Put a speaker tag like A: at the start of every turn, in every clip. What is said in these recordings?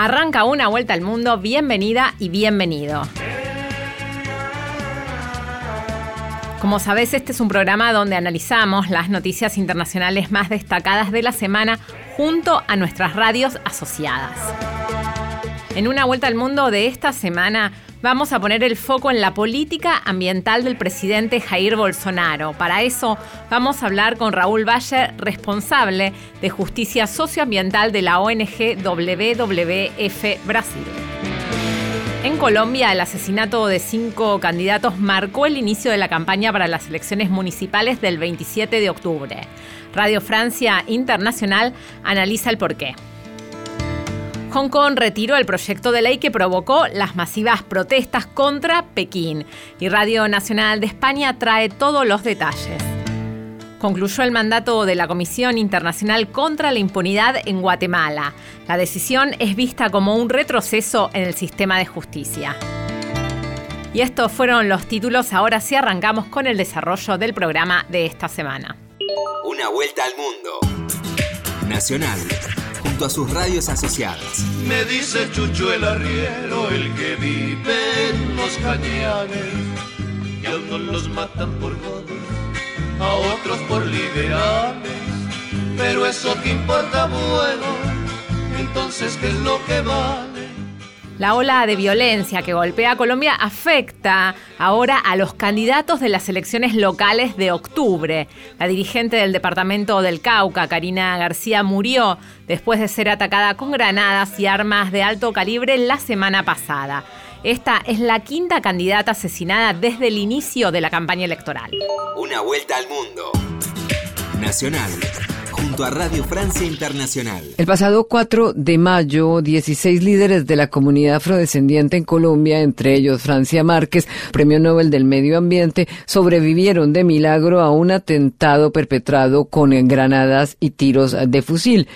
A: Arranca una vuelta al mundo, bienvenida y bienvenido. Como sabes, este es un programa donde analizamos las noticias internacionales más destacadas de la semana junto a nuestras radios asociadas. En una vuelta al mundo de esta semana vamos a poner el foco en la política ambiental del presidente Jair Bolsonaro. Para eso vamos a hablar con Raúl Valle, responsable de justicia socioambiental de la ONG WWF Brasil. En Colombia, el asesinato de cinco candidatos marcó el inicio de la campaña para las elecciones municipales del 27 de octubre. Radio Francia Internacional analiza el porqué. Hong Kong retiró el proyecto de ley que provocó las masivas protestas contra Pekín y Radio Nacional de España trae todos los detalles. Concluyó el mandato de la Comisión Internacional contra la Impunidad en Guatemala. La decisión es vista como un retroceso en el sistema de justicia. Y estos fueron los títulos, ahora sí arrancamos con el desarrollo del programa de esta semana.
B: Una vuelta al mundo. Nacional a sus radios asociadas.
C: Me dice Chucho el arriero, el que vive en los cañanes, que a unos los matan por godos, a otros por liberales, pero eso que importa bueno, entonces ¿qué es lo que vale?
A: La ola de violencia que golpea a Colombia afecta ahora a los candidatos de las elecciones locales de octubre. La dirigente del departamento del Cauca, Karina García, murió después de ser atacada con granadas y armas de alto calibre la semana pasada. Esta es la quinta candidata asesinada desde el inicio de la campaña electoral.
B: Una vuelta al mundo. Nacional junto a Radio Francia Internacional.
D: El pasado 4 de mayo, 16 líderes de la comunidad afrodescendiente en Colombia, entre ellos Francia Márquez, Premio Nobel del Medio Ambiente, sobrevivieron de milagro a un atentado perpetrado con granadas y tiros de fusil.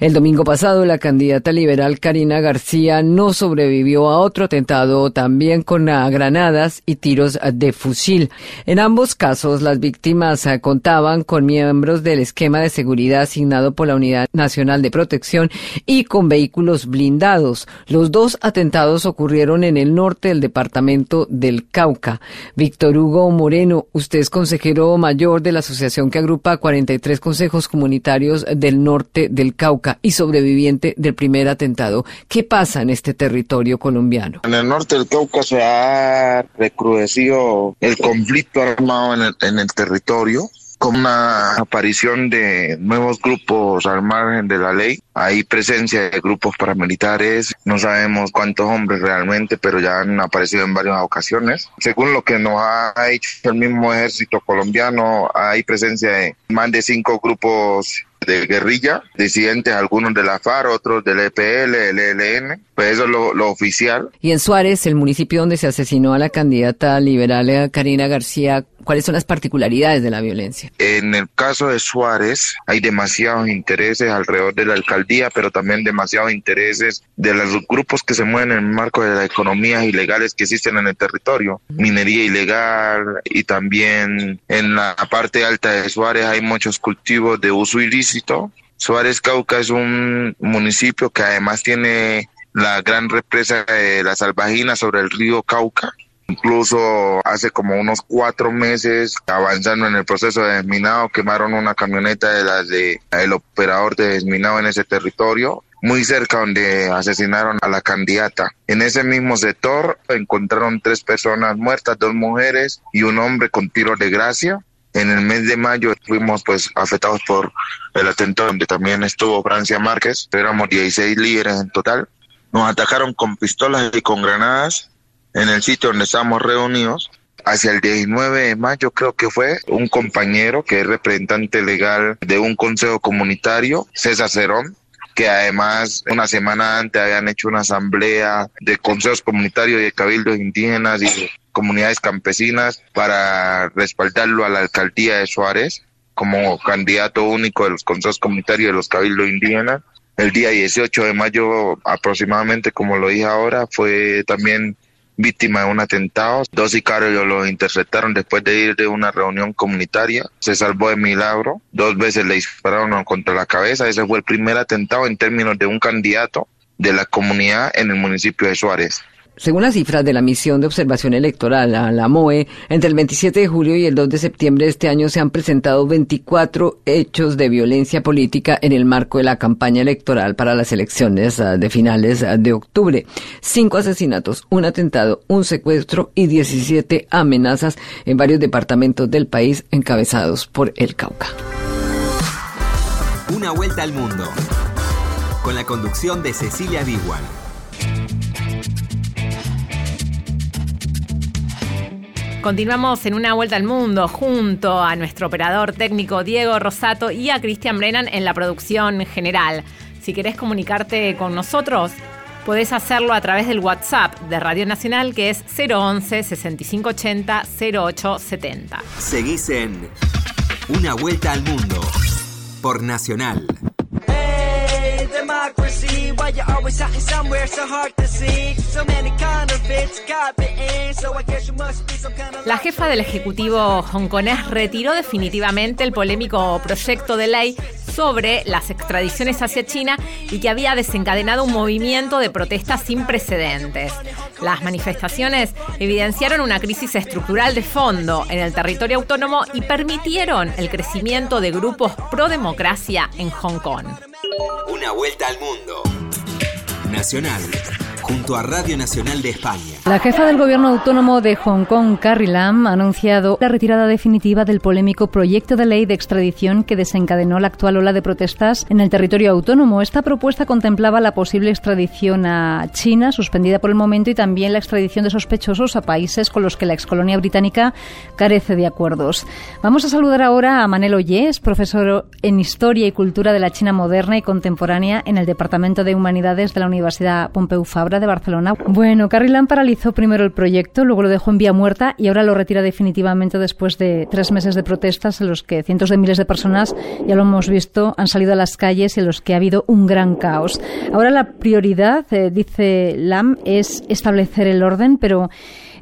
D: El domingo pasado, la candidata liberal Karina García no sobrevivió a otro atentado también con granadas y tiros de fusil. En ambos casos, las víctimas contaban con miembros del esquema de seguridad asignado por la Unidad Nacional de Protección y con vehículos blindados. Los dos atentados ocurrieron en el norte del departamento del Cauca. Víctor Hugo Moreno, usted es consejero mayor de la asociación que agrupa 43 consejos comunitarios del norte del Cauca y sobreviviente del primer atentado. ¿Qué pasa en este territorio colombiano?
E: En el norte del Cauca se ha recrudecido el conflicto armado en el, en el territorio con una aparición de nuevos grupos al margen de la ley. Hay presencia de grupos paramilitares, no sabemos cuántos hombres realmente, pero ya han aparecido en varias ocasiones. Según lo que nos ha hecho el mismo ejército colombiano, hay presencia de más de cinco grupos de guerrilla, disidentes, algunos de la FARC, otros del EPL, el ELN, pues eso es lo, oficial.
D: Y en Suárez, el municipio donde se asesinó a la candidata liberal eh, Karina García, ¿Cuáles son las particularidades de la violencia?
E: En el caso de Suárez hay demasiados intereses alrededor de la alcaldía, pero también demasiados intereses de los grupos que se mueven en el marco de las economías ilegales que existen en el territorio. Minería ilegal y también en la parte alta de Suárez hay muchos cultivos de uso ilícito. Suárez Cauca es un municipio que además tiene la gran represa de la Salvajina sobre el río Cauca Incluso hace como unos cuatro meses, avanzando en el proceso de desminado, quemaron una camioneta de las de el operador de desminado en ese territorio, muy cerca donde asesinaron a la candidata. En ese mismo sector encontraron tres personas muertas, dos mujeres y un hombre con tiro de gracia. En el mes de mayo fuimos pues afectados por el atentado donde también estuvo Francia Márquez. Éramos 16 líderes en total. Nos atacaron con pistolas y con granadas en el sitio donde estamos reunidos. Hacia el 19 de mayo creo que fue un compañero que es representante legal de un consejo comunitario, César Cerón, que además una semana antes habían hecho una asamblea de consejos comunitarios y de cabildos indígenas y comunidades campesinas para respaldarlo a la alcaldía de Suárez como candidato único de los consejos comunitarios de los cabildos indígenas. El día 18 de mayo aproximadamente, como lo dije ahora, fue también víctima de un atentado. Dos sicarios lo interceptaron después de ir de una reunión comunitaria. Se salvó de milagro. Dos veces le dispararon contra la cabeza. Ese fue el primer atentado en términos de un candidato de la comunidad en el municipio de Suárez.
D: Según las cifras de la misión de observación electoral, la MOE, entre el 27 de julio y el 2 de septiembre de este año se han presentado 24 hechos de violencia política en el marco de la campaña electoral para las elecciones ah, de finales ah, de octubre. Cinco asesinatos, un atentado, un secuestro y 17 amenazas en varios departamentos del país encabezados por el Cauca.
B: Una vuelta al mundo. Con la conducción de Cecilia Biguan.
A: Continuamos en una vuelta al mundo junto a nuestro operador técnico Diego Rosato y a Cristian Brennan en la producción general. Si querés comunicarte con nosotros, podés hacerlo a través del WhatsApp de Radio Nacional que es 011 6580 0870.
B: Seguís en Una vuelta al mundo por Nacional.
A: La jefa del Ejecutivo hongkonés retiró definitivamente el polémico proyecto de ley sobre las extradiciones hacia China y que había desencadenado un movimiento de protestas sin precedentes. Las manifestaciones evidenciaron una crisis estructural de fondo en el territorio autónomo y permitieron el crecimiento de grupos pro democracia en Hong Kong.
B: Una vuelta al mundo. Nacional junto a Radio Nacional de España.
F: La jefa del gobierno autónomo de Hong Kong, Carrie Lam, ha anunciado la retirada definitiva del polémico proyecto de ley de extradición que desencadenó la actual ola de protestas en el territorio autónomo. Esta propuesta contemplaba la posible extradición a China, suspendida por el momento, y también la extradición de sospechosos a países con los que la excolonia británica carece de acuerdos. Vamos a saludar ahora a Manel Ollés, profesor en Historia y Cultura de la China moderna y contemporánea en el Departamento de Humanidades de la Universidad Pompeu Fabra de Barcelona. Bueno, Carrilán paralizó primero el proyecto, luego lo dejó en vía muerta y ahora lo retira definitivamente después de tres meses de protestas en los que cientos de miles de personas, ya lo hemos visto, han salido a las calles y en los que ha habido un gran caos. Ahora la prioridad, eh, dice Lam, es establecer el orden, pero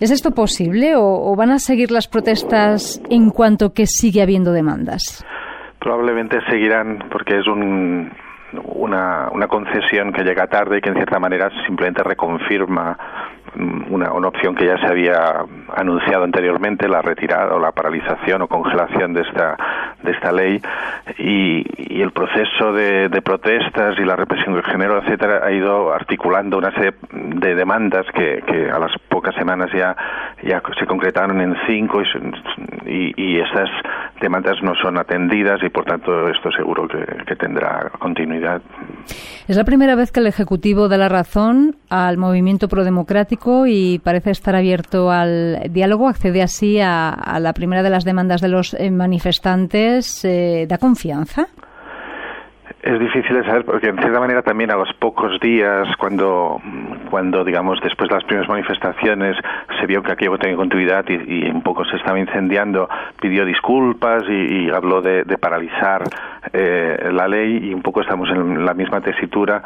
F: ¿es esto posible o van a seguir las protestas en cuanto que sigue habiendo demandas?
G: Probablemente seguirán porque es un, una, una concesión que llega tarde y que en cierta manera simplemente reconfirma mm, una, una, opción que ya se había anunciado anteriormente, la retirada o la paralización o congelación de esta, de esta ley. Y, y el proceso de, protestas y la represión del género, etcétera, ha ido articulando una serie de demandas que, a las pocas semanas ya, ya se concretaron en cinco y, y, y esas demandas no son atendidas y por tanto esto seguro que, tendrá continuidad.
F: Es la primera vez que el Ejecutivo da la razón al movimiento prodemocrático y parece estar abierto al diálogo, accede así a, a la primera de las demandas de los eh, manifestantes. Eh, ¿Da confianza?
G: Es difícil de saber porque en cierta manera también a los pocos días cuando cuando digamos después de las primeras manifestaciones se vio que aquello tenía continuidad y, un poco se estaba incendiando pidió disculpas y, habló de, de paralizar eh, la ley y un poco estamos en la misma tesitura.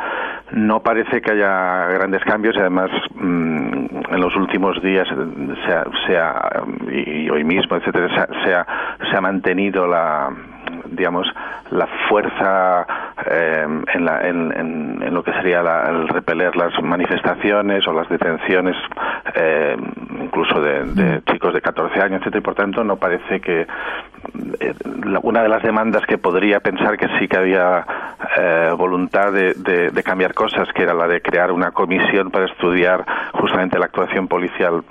G: No parece que haya grandes cambios y además mmm, en los últimos días se ha, se ha, y hoy mismo etcétera se ha, se ha, se ha mantenido la digamos la fuerza eh, en, la, en, en, en, lo que sería la, el repeler las manifestaciones o las detenciones eh, incluso de, de, chicos de 14 años, etcétera, y por tanto no parece que eh, una de las demandas que podría pensar que sí que había eh, voluntad de, de, de, cambiar cosas, que era la de crear una comisión para estudiar justamente la actuación policial,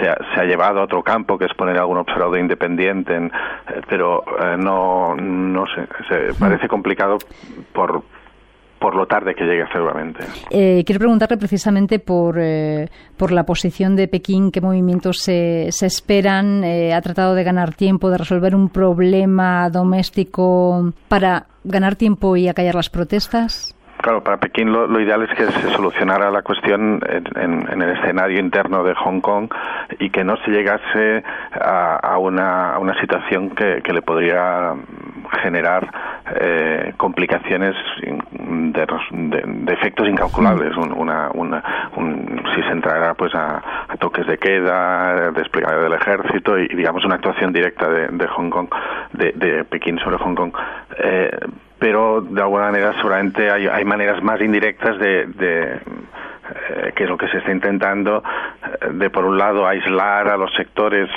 G: se ha, se ha llevado a otro campo, que es poner algún observador independiente, en, eh, pero no, no sé, se parece complicado por por lo tarde que llegue seguramente.
F: Eh, quiero preguntarle precisamente por, eh, por la posición de Pekín, qué movimientos se, se esperan. Eh, ¿Ha tratado de ganar tiempo, de resolver un problema doméstico para ganar tiempo y acallar las protestas?
G: Claro, para Pekín lo, lo, ideal es que se solucionara la cuestión en, en, en, el escenario interno de Hong Kong y que no se llegase a, a, una, a una, situación que, que, le podría generar eh, complicaciones de, de, de, efectos incalculables. Una, una, un, si se entrara pues a, a, toques de queda, desplegado del ejército y, digamos una actuación directa de, de Hong Kong, de, de, Pekín sobre Hong Kong. Eh, pero de alguna manera seguramente hay, maneras más indirectas de, de eh, que es lo que se está intentando, eh, de por un lado aislar a los sectores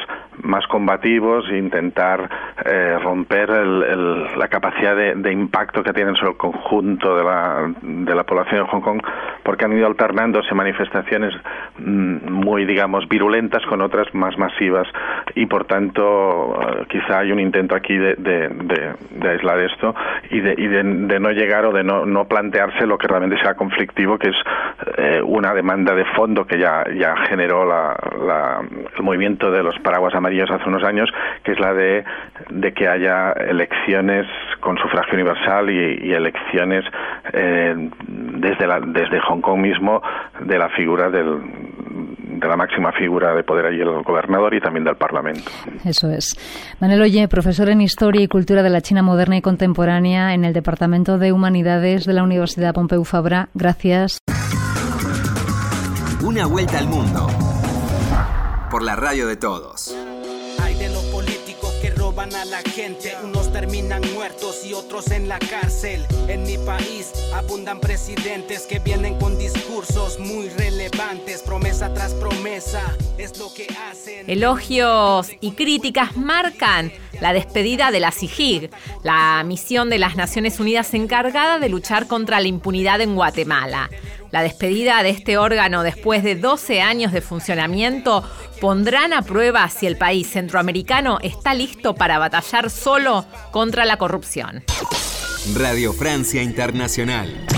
G: más combativos e intentar eh, romper la capacidad de, impacto que tienen sobre el conjunto de la, de la población de Hong Kong, porque han ido alternándose manifestaciones mm, muy, digamos, virulentas con otras más masivas. Y, por tanto, quizá hay un intento aquí de, de, aislar esto y, de, y de, no llegar o de no, no plantearse lo que realmente sea conflictivo, que es eh, una demanda de fondo que ya, ya generó la, el movimiento de los paraguas amarillos hace unos años, que es la de, de que haya elecciones con sufragio universal y, elecciones eh, desde, la, desde Hong Kong mismo de la figura del, de la máxima figura de poder allí, el gobernador y también del Parlamento.
F: Eso es. Manuel Oye, profesor en Historia y Cultura de la China Moderna y Contemporánea en el Departamento de Humanidades de la Universidad Pompeu Fabra. Gracias.
B: Una vuelta al mundo. Por la radio de todos.
H: A la gente. Unos terminan muertos y otros en la cárcel. En mi país abundan presidentes que vienen con discursos muy relevantes. Promesa tras promesa es lo que hacen.
A: Elogios y críticas marcan la despedida de la CIGIG, la misión de las Naciones Unidas encargada de luchar contra la impunidad en Guatemala. La despedida de este órgano después de 12 años de funcionamiento pondrán a prueba si el país centroamericano está listo para batallar solo contra la corrupción.
B: Radio Francia Internacional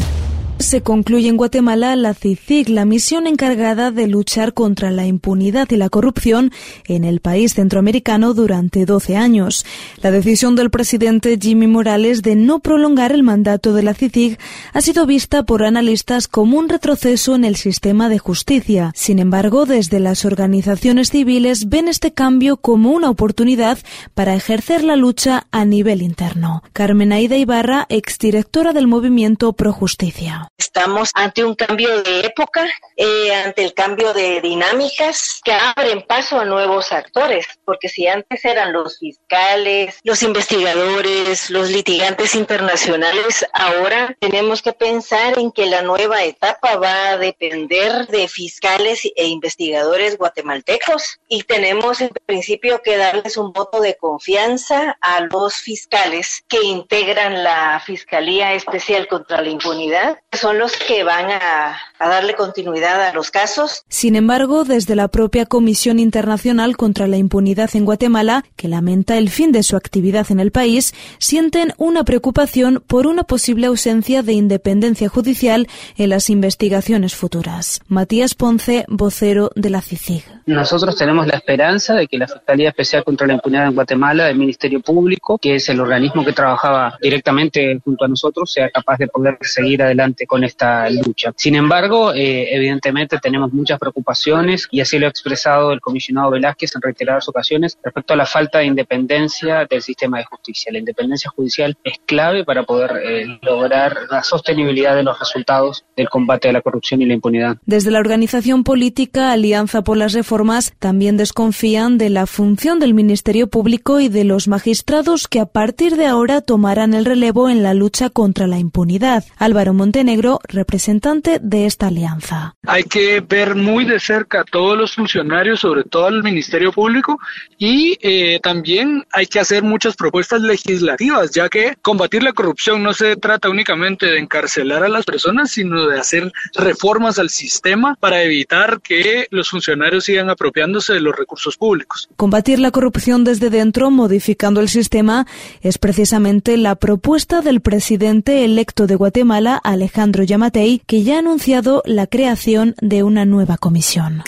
I: se concluye en Guatemala la CICIG, la misión encargada de luchar contra la impunidad y la corrupción en el país centroamericano durante 12 años. La decisión del presidente Jimmy Morales de no prolongar el mandato de la CICIG ha sido vista por analistas como un retroceso en el sistema de justicia. Sin embargo, desde las organizaciones civiles ven este cambio como una oportunidad para ejercer la lucha a nivel interno. Carmen Aida Ibarra, exdirectora del movimiento Pro Justicia.
J: Estamos ante un cambio de época, eh, ante el cambio de dinámicas que abren paso a nuevos actores, porque si antes eran los fiscales, los investigadores, los litigantes internacionales, ahora tenemos que pensar en que la nueva etapa va a depender de fiscales e investigadores guatemaltecos. Y tenemos en principio que darles un voto de confianza a los fiscales que integran la Fiscalía Especial contra la Impunidad los que van a, darle continuidad a los casos.
I: Sin embargo, desde la propia Comisión Internacional contra la Impunidad en Guatemala, que lamenta el fin de su actividad en el país, sienten una preocupación por una posible ausencia de independencia judicial en las investigaciones futuras. Matías Ponce, vocero de la CICIG.
K: Nosotros tenemos la esperanza de que la Fiscalía Especial contra la Impunidad en Guatemala, el Ministerio Público, que es el organismo que trabajaba directamente junto a nosotros, sea capaz de poder seguir adelante con esta lucha. Sin embargo, eh, evidentemente tenemos muchas preocupaciones y así lo ha expresado el comisionado Velázquez en reiteradas ocasiones respecto a la falta de independencia del sistema de justicia. La independencia judicial es clave para poder eh, lograr la sostenibilidad de los resultados del combate a la corrupción y la impunidad.
I: Desde la organización política Alianza por las Reformas también desconfían de la función del Ministerio Público y de los magistrados que a partir de ahora tomarán el relevo en la lucha contra la impunidad. Álvaro Montenegro representante de esta alianza.
L: Hay que ver muy de cerca a todos los funcionarios, sobre todo al Ministerio Público, y eh, también hay que hacer muchas propuestas legislativas, ya que combatir la corrupción no se trata únicamente de encarcelar a las personas, sino de hacer reformas al sistema para evitar que los funcionarios sigan apropiándose de los recursos públicos.
I: Combatir la corrupción desde dentro, modificando el sistema, es precisamente la propuesta del presidente electo de Guatemala, Alejandro Yamatei, que ya ha anunciado la creación de una nueva comisión.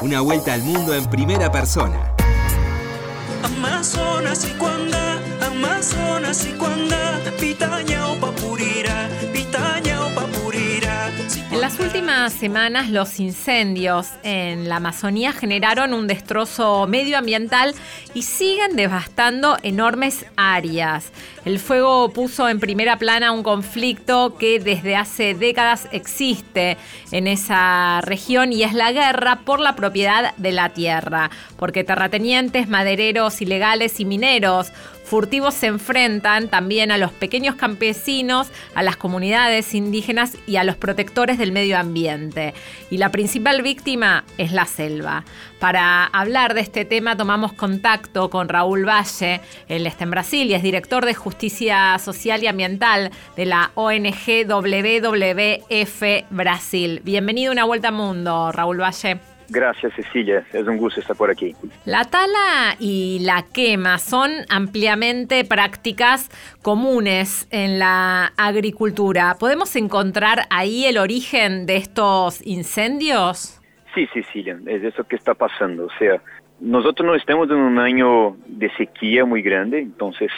B: Una vuelta al mundo en primera persona.
H: Amazonas y Amazonas y
A: En las últimas semanas los incendios en la Amazonía generaron un destrozo medioambiental y siguen devastando enormes áreas. El fuego puso en primera plana un conflicto que desde hace décadas existe en esa región y es la guerra por la propiedad de la tierra, porque terratenientes, madereros ilegales y mineros furtivos se enfrentan también a los pequeños campesinos, a las comunidades indígenas y a los protectores del medio ambiente. Y la principal víctima es la selva. Para hablar de este tema tomamos contacto con Raúl Valle, él está en Brasil y es director de Justicia Social y Ambiental de la ONG WWF Brasil. Bienvenido a Una Vuelta al Mundo, Raúl Valle.
M: Gracias Cecilia, es un gusto estar por aquí.
A: La tala y la quema son ampliamente prácticas comunes en la agricultura. ¿Podemos encontrar ahí el origen de estos incendios?
M: Sí, Cecilia, es eso que está pasando. O sea, nosotros no estamos en un año de sequía muy grande, entonces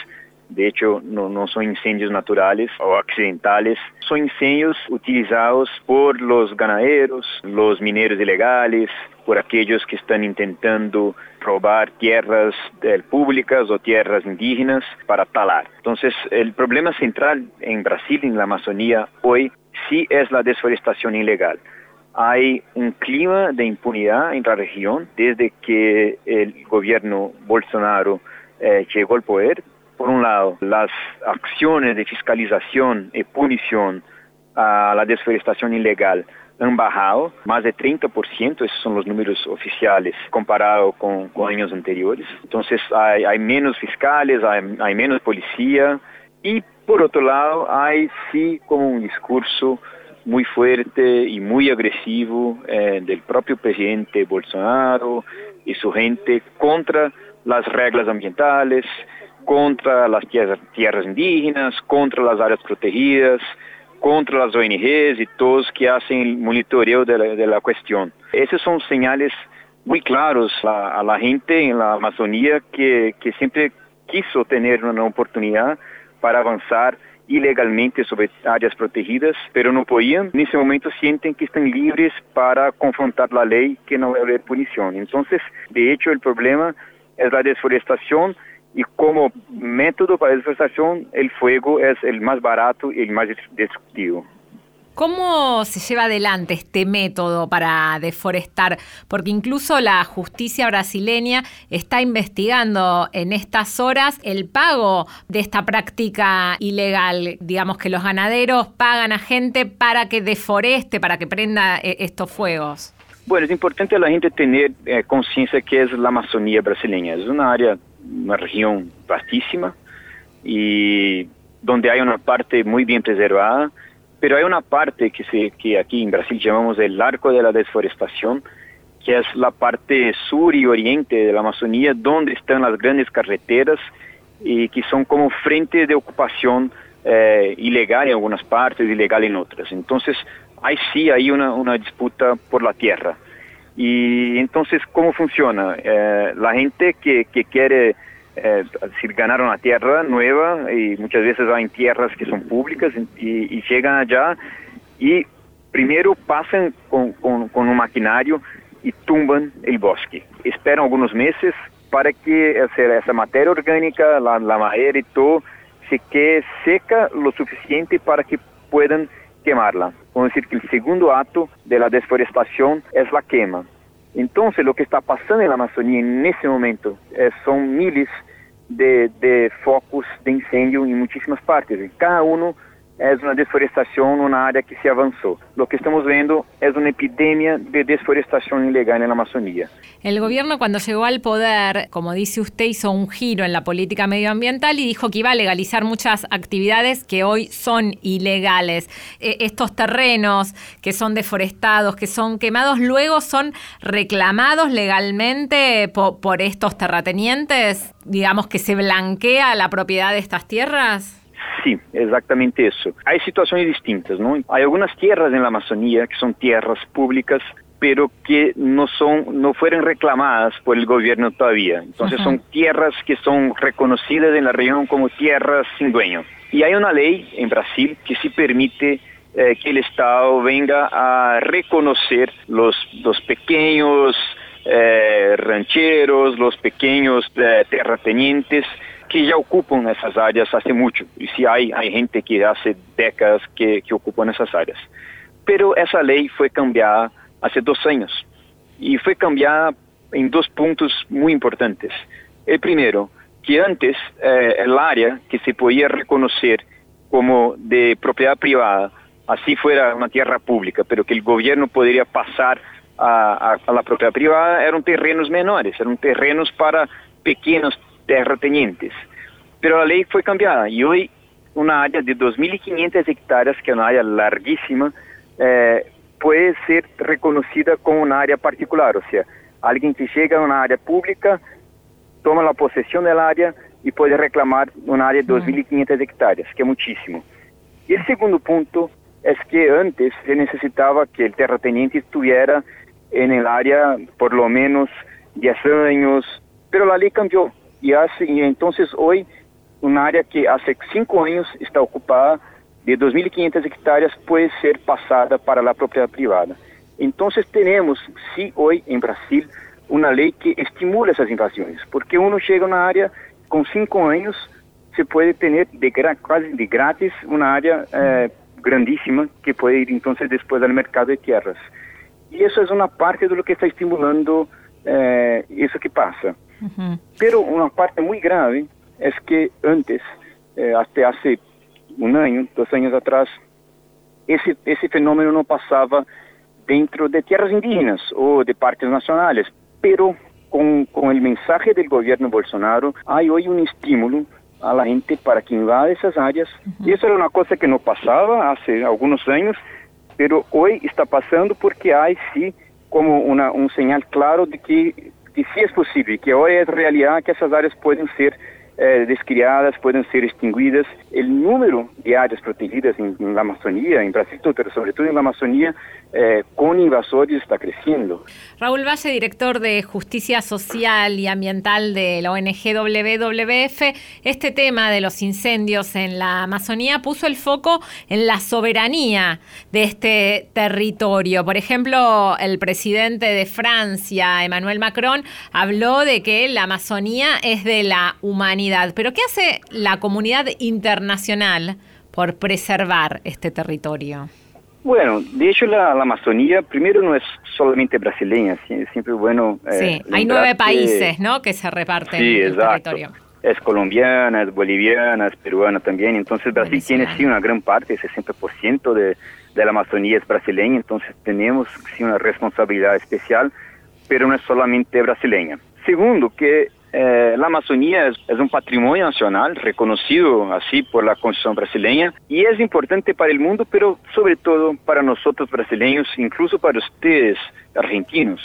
M: de hecho, no, son incendios naturales o accidentales, son incendios utilizados por los ganaderos, los mineros ilegales, por aquellos que están intentando robar tierras eh, públicas o tierras indígenas para talar. Entonces, el problema central en Brasil, en la Amazonía, hoy sí es la deforestación ilegal. Hay un clima de impunidad en la región desde que el gobierno Bolsonaro eh, llegó al poder por un lado, las acciones de fiscalización y punición a la desforestación ilegal han bajado más de 30%, esos son los números oficiales comparado con, años anteriores. Entonces hay, menos fiscales, hay, menos policía y por otro lado hay sí como un discurso muy fuerte y muy agresivo eh, del propio presidente Bolsonaro y su gente contra las reglas ambientales, contra las tierras, indígenas, contra las áreas protegidas, contra las ONGs y todos que hacen monitoreo de la, cuestión. Esos son señales muy claros a, la gente en la Amazonía que, siempre quiso tener una oportunidad para avanzar ilegalmente sobre áreas protegidas, pero no podían. En ese momento sienten que están libres para confrontar la ley que no va a punición. Entonces, de hecho, el problema es la desforestación y como método para deforestación el fuego es el más barato y el más destructivo.
A: ¿Cómo se lleva adelante este método para deforestar? Porque incluso la justicia brasileña está investigando en estas horas el pago de esta práctica ilegal. Digamos que los ganaderos pagan a gente para que deforeste, para que prenda eh, estos fuegos.
M: Bueno, es importante a la gente tener eh, conciencia que es la Amazonía brasileña. Es una área una región vastísima y donde hay una parte muy bien preservada, pero hay una parte que, se, que aquí en Brasil llamamos el arco de la desforestación, que es la parte sur y oriente de la Amazonía, donde están las grandes carreteras y que son como frente de ocupación eh, ilegal en algunas partes, ilegal en otras. Entonces, hay sí hay una, una disputa por la tierra. Y entonces, ¿cómo funciona? Eh, la gente que, que quiere eh, decir, ganar una tierra nueva y muchas veces en tierras que son públicas y, llegan allá y primero pasan con, con, un maquinario y tumban el bosque. Esperan algunos meses para que esa materia orgánica, la, la madera y todo, se quede seca lo suficiente para que puedan quemarla. Vamos decir que el segundo acto de la deforestación es la quema. Entonces lo que está pasando en la Amazonía en ese momento eh, son miles de, de, focos de incendio en muchísimas partes. Y cada uno es una deforestación, una área que se avanzó. Lo que estamos viendo es una epidemia de deforestación ilegal en la Amazonía.
A: El gobierno cuando llegó al poder, como dice usted, hizo un giro en la política medioambiental y dijo que iba a legalizar muchas actividades que hoy son ilegales. E, estos terrenos que son deforestados, que son quemados, luego son reclamados legalmente por estos terratenientes, digamos que se blanquea la propiedad de estas tierras.
M: Sí, exactamente eso. Hay situaciones distintas, ¿no? Hay algunas tierras en la Amazonía que son tierras públicas pero que no son no fueron reclamadas por el gobierno todavía. Entonces son tierras que son reconocidas en la región como tierras sin dueño. Y hay una ley en Brasil que sí permite eh, que el Estado venga a reconocer los, los pequeños eh, rancheros, los pequeños eh, terratenientes que ya ocupan esas áreas hace mucho. Y sí hay, hay gente que hace décadas que, que ocupan esas áreas. Pero esa ley fue cambiada hace dos años y fue cambiada en dos puntos muy importantes. El primero, que antes eh, el área que se podía reconocer como de propiedad privada, así fuera una tierra pública, pero que el gobierno podría pasar a, a, la propiedad privada, eran terrenos menores, eran terrenos para pequeños terratenientes. Pero la ley fue cambiada y hoy una área de 2.500 hectáreas, que es una área larguísima, eh, puede ser reconocida como una área particular, o sea, alguien que llega a una área pública, toma la posesión del área y puede reclamar una área de 2.500 hectáreas, que es muchísimo. Y el segundo punto es que antes se necesitaba que el terrateniente estuviera en el área por lo menos 10 años, pero la ley cambió y, hace, y entonces hoy área que hace 5 años está ocupada de 2.500 hectáreas puede ser pasada para la propiedad privada. Entonces tenemos, sí, hoy en Brasil, una ley que estimula esas invasiones, porque uno llega a área con 5 años, se puede tener de casi de gratis una área eh, que puede ir entonces después al mercado de tierras. Y eso es una parte de lo que está estimulando eh, que pasa. Pero una parte muy grave es que antes, eh, hasta hace un año, dos años atrás, ese, ese fenómeno no pasaba dentro de tierras indígenas o de parques nacionales, pero con, con el mensaje del gobierno Bolsonaro hay hoy un estímulo a la gente para que invada esas áreas. Y eso era una cosa que no pasaba hace algunos años, pero hoy está pasando porque hay sí como una, un señal claro de que, que sí es posible, que hoy es realidad que esas áreas pueden ser eh, descriadas, pueden ser extinguidas. El número de áreas protegidas en, la Amazonía, en Brasil, pero sobre todo en la Amazonía, eh, con invasores está creciendo.
A: Raúl Valle, director de Justicia Social y Ambiental de la ONG WWF, este tema de los incendios en la Amazonía puso el foco en la soberanía de este territorio. Por ejemplo, el presidente de Francia, Emmanuel Macron, habló de que la Amazonía es de la humanidad. Pero ¿qué hace la comunidad internacional por preservar este territorio?
M: Bueno, de hecho la, la, Amazonía primero no es solamente brasileña, es siempre bueno...
A: Eh, sí, hay nueve países, ¿no? Que se reparten
M: sí,
A: el
M: exacto.
A: territorio.
M: Es colombiana, es boliviana, es peruana también, entonces Brasil tiene sí una gran parte, 60% de, de la Amazonía es brasileña, entonces tenemos sí una responsabilidad especial, pero no es solamente brasileña. Segundo, que eh, la Amazonía es, un patrimonio nacional reconocido así por la Constitución brasileña y es importante para el mundo, pero sobre todo para nosotros brasileños, incluso para ustedes argentinos,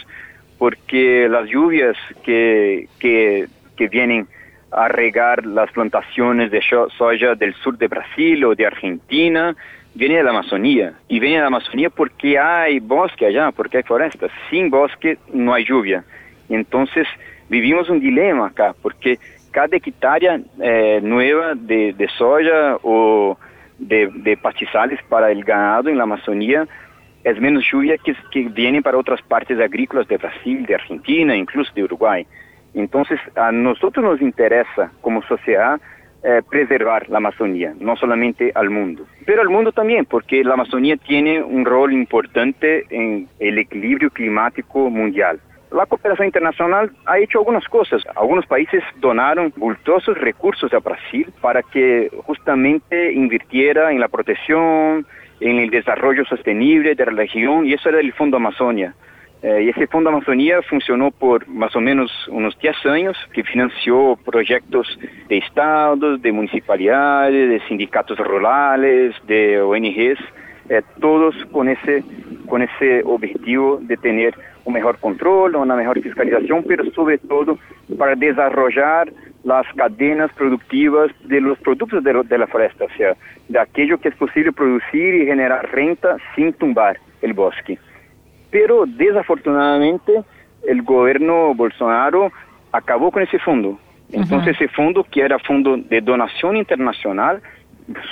M: porque las lluvias que, que, que vienen a regar las plantaciones de soya del sur de Brasil o de Argentina, viene de la Amazonía. Y viene de la Amazonía porque hay bosque allá, porque hay forestas. Sin bosque no hay lluvia. Entonces, vivimos un dilema acá, porque cada hectárea eh, nueva de, de, soya o de, de, pastizales para el ganado en la Amazonía es menos lluvia que, que viene para otras partes agrícolas de Brasil, de Argentina, incluso de Uruguay. Entonces, a nosotros nos interesa como sociedad eh, preservar la Amazonía, no solamente al mundo, pero al mundo también, porque la Amazonía tiene un rol importante en el equilibrio climático mundial. La cooperación internacional ha hecho algunas cosas. Algunos países donaron bultosos recursos a Brasil para que justamente invirtiera en la protección, en el desarrollo sostenible de la región, y eso era el Fondo Amazonia. Eh, y ese Fondo Amazonía funcionó por más o menos unos 10 años, que financió proyectos de estados, de municipalidades, de sindicatos rurales, de ONGs, eh, todos con ese, con ese objetivo de tener un mejor control, una mejor fiscalización, pero sobre todo para desarrollar las cadenas productivas de los productos de, de, la foresta, o sea, de aquello que es posible producir y generar renta sin tumbar el bosque. Pero desafortunadamente el gobierno Bolsonaro acabó con ese fondo. Entonces uh -huh. ese fondo, que era fondo de donación internacional,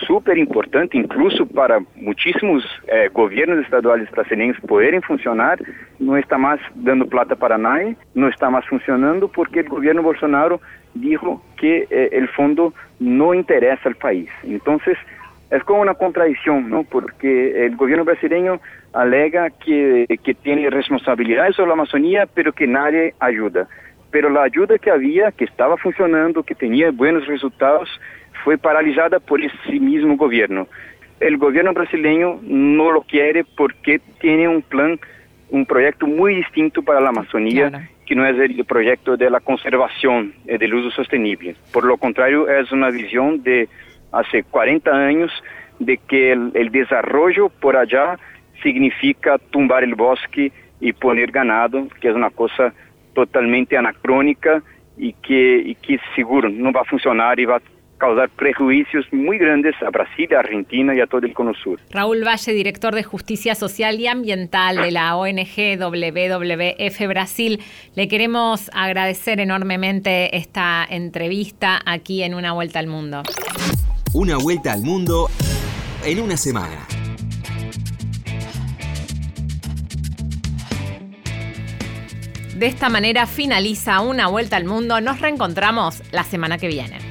M: súper importante, incluso para muchísimos eh, gobiernos estaduales brasileños poderem funcionar, não está mais dando plata para nadie, não está mais funcionando porque o governo Bolsonaro dijo que eh, o fundo não interessa ao país. Então, é como uma contradição, ¿no? Porque o governo brasileño alega que, que tem responsabilidade sobre a Amazônia, pero que nadie ajuda. pero la ayuda que había, que estaba funcionando, que tenía buenos resultados, fue paralizada por ese mismo gobierno. El gobierno brasileño no lo quiere porque tiene un plan, un proyecto muy distinto para la Amazonía, que no es el proyecto de la conservación y del uso sostenible. Por lo contrario, es una visión de hace 40 años de que el, el desarrollo por allá significa tumbar el bosque y poner ganado, que es una cosa totalmente anacrónica y que, y que seguro no va a funcionar y va a causar prejuicios muy grandes a Brasil, a Argentina y a todo el Cono Sur.
A: Raúl Valle, director de Justicia Social y Ambiental de la ONG WWF Brasil, le queremos agradecer enormemente esta entrevista aquí en Una Vuelta al Mundo.
B: Una Vuelta al Mundo en una semana.
A: De esta manera finaliza Una Vuelta al Mundo. Nos reencontramos la semana que viene.